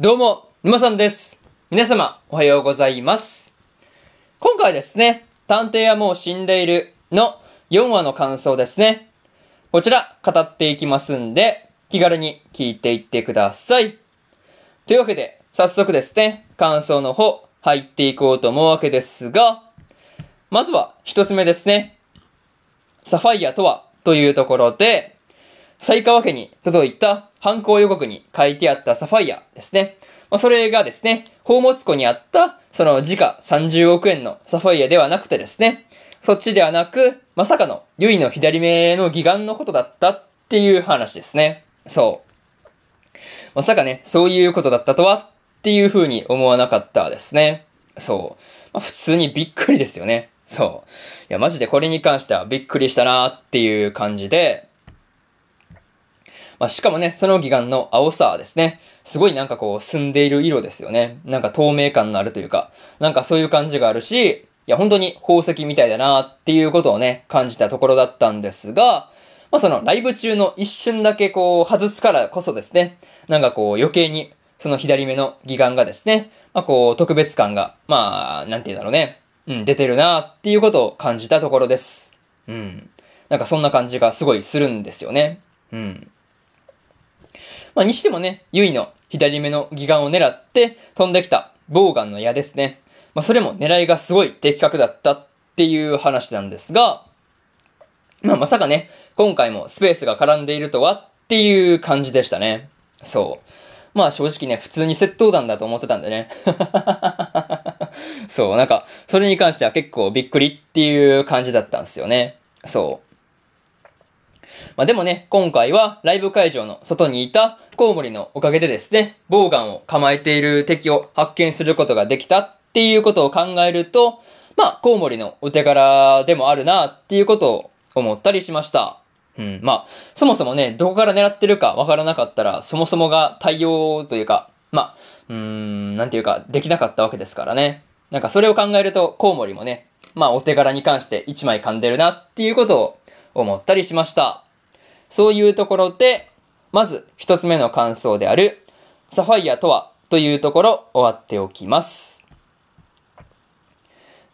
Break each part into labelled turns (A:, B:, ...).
A: どうも、沼さんです。皆様、おはようございます。今回ですね、探偵はもう死んでいるの4話の感想ですね。こちら、語っていきますんで、気軽に聞いていってください。というわけで、早速ですね、感想の方、入っていこうと思うわけですが、まずは、一つ目ですね。サファイアとは、というところで、埼川家に届いた犯行予告に書いてあったサファイアですね。まあ、それがですね、宝物庫にあった、その時価30億円のサファイアではなくてですね、そっちではなく、まさかの、ユイの左目の義眼のことだったっていう話ですね。そう。まさかね、そういうことだったとはっていう風に思わなかったですね。そう。まあ、普通にびっくりですよね。そう。いや、マジでこれに関してはびっくりしたなーっていう感じで、まあ、しかもね、その義眼の青さはですね、すごいなんかこう澄んでいる色ですよね。なんか透明感のあるというか、なんかそういう感じがあるし、いや本当に宝石みたいだなっていうことをね、感じたところだったんですが、まあそのライブ中の一瞬だけこう外すからこそですね、なんかこう余計にその左目の義眼がですね、まあこう特別感が、まあ、なんて言うんだろうね、うん、出てるなっていうことを感じたところです。うん。なんかそんな感じがすごいするんですよね。うん。まあ、にしてもね、ユイの左目の義眼を狙って飛んできたボウガンの矢ですね。まあ、それも狙いがすごい的確だったっていう話なんですが、まあ、まさかね、今回もスペースが絡んでいるとはっていう感じでしたね。そう。まあ正直ね、普通に窃盗団だと思ってたんでね。そう、なんか、それに関しては結構びっくりっていう感じだったんですよね。そう。まあでもね、今回はライブ会場の外にいたコウモリのおかげでですね、ボウガンを構えている敵を発見することができたっていうことを考えると、まあ、コウモリのお手柄でもあるなっていうことを思ったりしました。うん、まあ、そもそもね、どこから狙ってるかわからなかったら、そもそもが対応というか、まあ、うーん、なんていうか、できなかったわけですからね。なんかそれを考えると、コウモリもね、まあ、お手柄に関して一枚噛んでるなっていうことを思ったりしました。そういうところで、まず一つ目の感想である、サファイアとはというところ終わっておきます。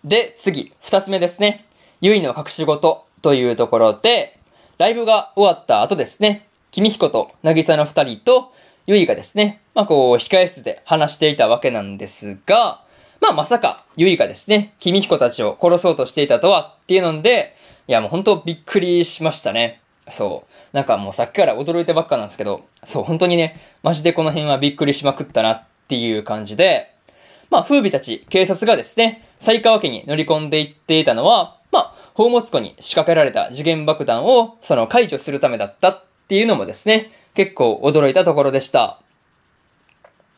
A: で、次、二つ目ですね。ユイの隠し事というところで、ライブが終わった後ですね、君彦と渚の二人と、ユイがですね、まあこう、控え室で話していたわけなんですが、まあまさか、ユイがですね、君彦たちを殺そうとしていたとはっていうので、いやもう本当びっくりしましたね。そう。なんかもうさっきから驚いてばっかなんですけど、そう、本当にね、マジでこの辺はびっくりしまくったなっていう感じで、まあ、風美たち警察がですね、埼川家に乗り込んでいっていたのは、まあ、宝物庫に仕掛けられた次元爆弾を、その解除するためだったっていうのもですね、結構驚いたところでした。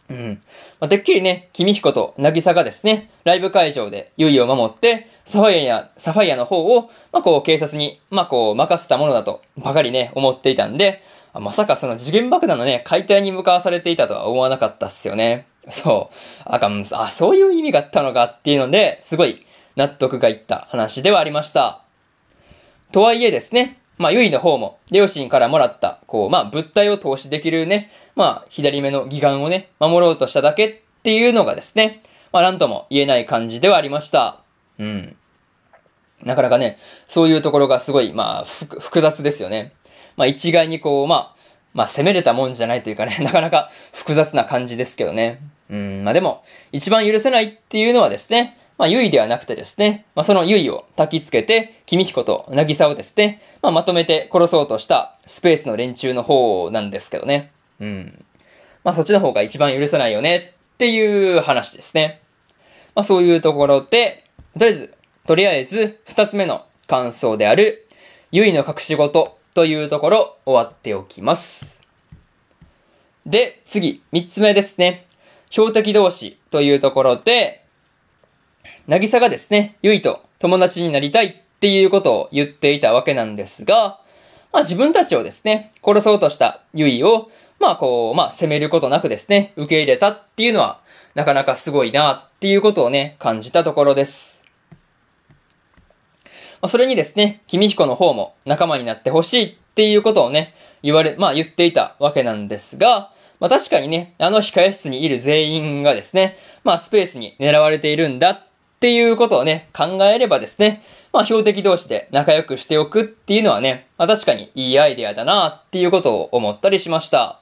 A: うん。まあ、てっきりね、君彦と渚がですね、ライブ会場でユイを守って、サファイア、サファイアの方を、まあ、こう、警察に、まあ、こう、任せたものだと、ばかりね、思っていたんで、まさかその次元爆弾のね、解体に向かわされていたとは思わなかったっすよね。そう。あかん、あ、そういう意味があったのかっていうので、すごい納得がいった話ではありました。とはいえですね、まあ、ユイの方も、両親からもらった、こう、まあ、物体を投資できるね、まあ、左目の義眼をね、守ろうとしただけっていうのがですね、まあ、なんとも言えない感じではありました。うん。なかなかね、そういうところがすごい、まあ、複雑ですよね。まあ、一概にこう、まあ、まあ、攻めれたもんじゃないというかね、なかなか複雑な感じですけどね。うん、まあでも、一番許せないっていうのはですね、まあ、ユイではなくてですね、まあ、そのユイを焚きつけて、君彦と渚をですね、まあ、まとめて殺そうとしたスペースの連中の方なんですけどね。うん。まあ、そっちの方が一番許せないよねっていう話ですね。まあ、そういうところで、とりあえず、とりあえず、二つ目の感想である、ユイの隠し事というところ終わっておきます。で、次、三つ目ですね。標的同士というところで、渚がですね、ユイと友達になりたいっていうことを言っていたわけなんですが、まあ自分たちをですね、殺そうとしたユイを、まあこう、まあ責めることなくですね、受け入れたっていうのは、なかなかすごいなっていうことをね、感じたところです。まあ、それにですね、君彦の方も仲間になってほしいっていうことをね、言われ、まあ言っていたわけなんですが、まあ確かにね、あの控え室にいる全員がですね、まあスペースに狙われているんだっっていうことをね、考えればですね、まあ標的同士で仲良くしておくっていうのはね、まあ確かにいいアイデアだなっていうことを思ったりしました。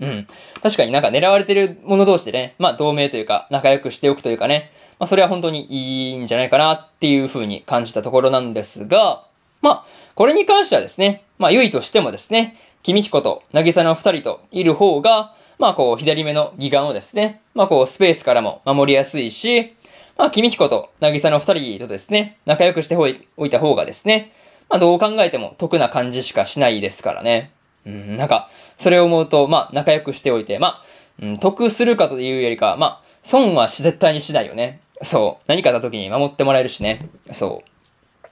A: うん。確かになんか狙われてる者同士でね、まあ同盟というか仲良くしておくというかね、まあそれは本当にいいんじゃないかなっていうふうに感じたところなんですが、まあ、これに関してはですね、まあ、ゆいとしてもですね、君彦と渚の二人といる方が、まあ、こう、左目の義眼をですね、まあ、こう、スペースからも守りやすいし、まあ、君彦と渚の二人とですね、仲良くしておいた方がですね、まあ、どう考えても得な感じしかしないですからね。うん、なんか、それを思うと、まあ、仲良くしておいて、まあ、うん、得するかというよりか、まあ、損は絶対にしないよね。そう。何かあった時に守ってもらえるしね。そう。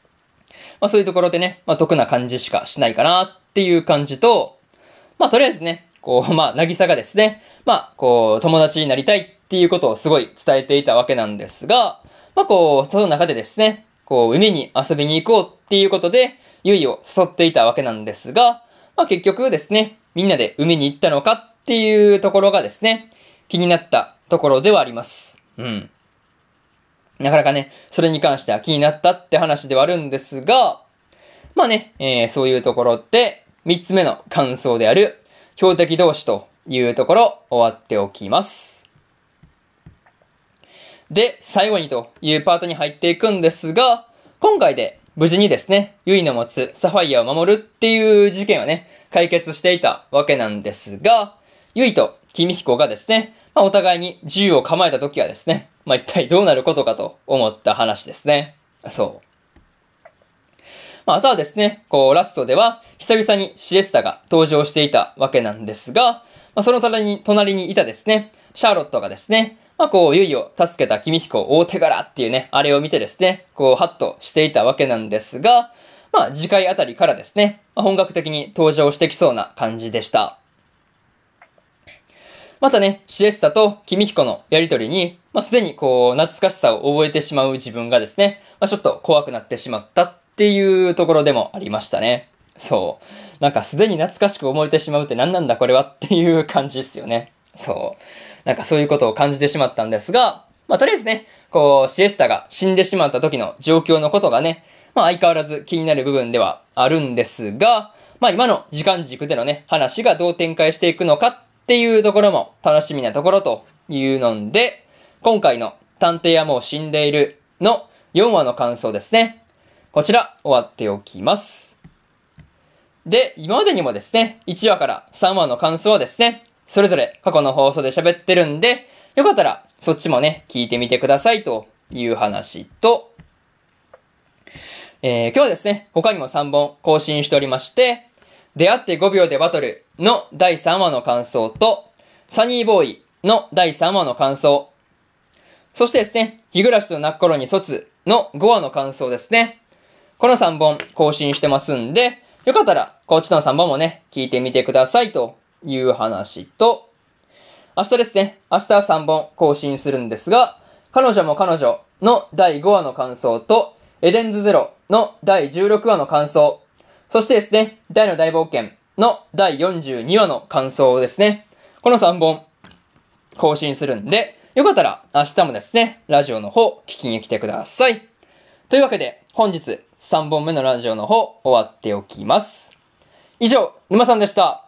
A: まあそういうところでね、まあ得な感じしかしないかなっていう感じと、まあとりあえずね、こう、まあ、なぎさがですね、まあ、こう、友達になりたいっていうことをすごい伝えていたわけなんですが、まあこう、その中でですね、こう、海に遊びに行こうっていうことで、ゆいを誘っていたわけなんですが、まあ結局ですね、みんなで海に行ったのかっていうところがですね、気になったところではあります。うん。なかなかね、それに関しては気になったって話ではあるんですが、まあね、えー、そういうところで、三つ目の感想である、標的同士というところ、終わっておきます。で、最後にというパートに入っていくんですが、今回で無事にですね、ユイの持つサファイアを守るっていう事件はね、解決していたわけなんですが、ユイと君彦がですね、まあ、お互いに銃を構えた時はですね、まあ、一体どうなることかと思った話ですね。そう。まあ、あとはですね、こう、ラストでは、久々にシエスタが登場していたわけなんですが、まあ、その隣に、隣にいたですね、シャーロットがですね、まあ、こう、ゆいを助けた君彦大手柄っていうね、あれを見てですね、こう、ハッとしていたわけなんですが、まあ、次回あたりからですね、まあ、本格的に登場してきそうな感じでした。またね、シエスタとキミヒコのやりとりに、まあ、すでにこう、懐かしさを覚えてしまう自分がですね、まあ、ちょっと怖くなってしまったっていうところでもありましたね。そう。なんかすでに懐かしく思えてしまうって何なんだこれはっていう感じですよね。そう。なんかそういうことを感じてしまったんですが、まあ、とりあえずね、こう、シエスタが死んでしまった時の状況のことがね、まあ、相変わらず気になる部分ではあるんですが、まあ、今の時間軸でのね、話がどう展開していくのかっていうところも楽しみなところというので、今回の探偵はもう死んでいるの4話の感想ですね。こちら終わっておきます。で、今までにもですね、1話から3話の感想はですね、それぞれ過去の放送で喋ってるんで、よかったらそっちもね、聞いてみてくださいという話と、えー、今日はですね、他にも3本更新しておりまして、出会って5秒でバトルの第3話の感想と、サニーボーイの第3話の感想。そしてですね、日暮らしと泣く頃に卒の5話の感想ですね。この3本更新してますんで、よかったらこっちの3本もね、聞いてみてくださいという話と、明日ですね、明日3本更新するんですが、彼女も彼女の第5話の感想と、エデンズゼロの第16話の感想、そしてですね、大の大冒険の第42話の感想ですね、この3本更新するんで、よかったら明日もですね、ラジオの方聞きに来てください。というわけで、本日3本目のラジオの方終わっておきます。以上、沼さんでした。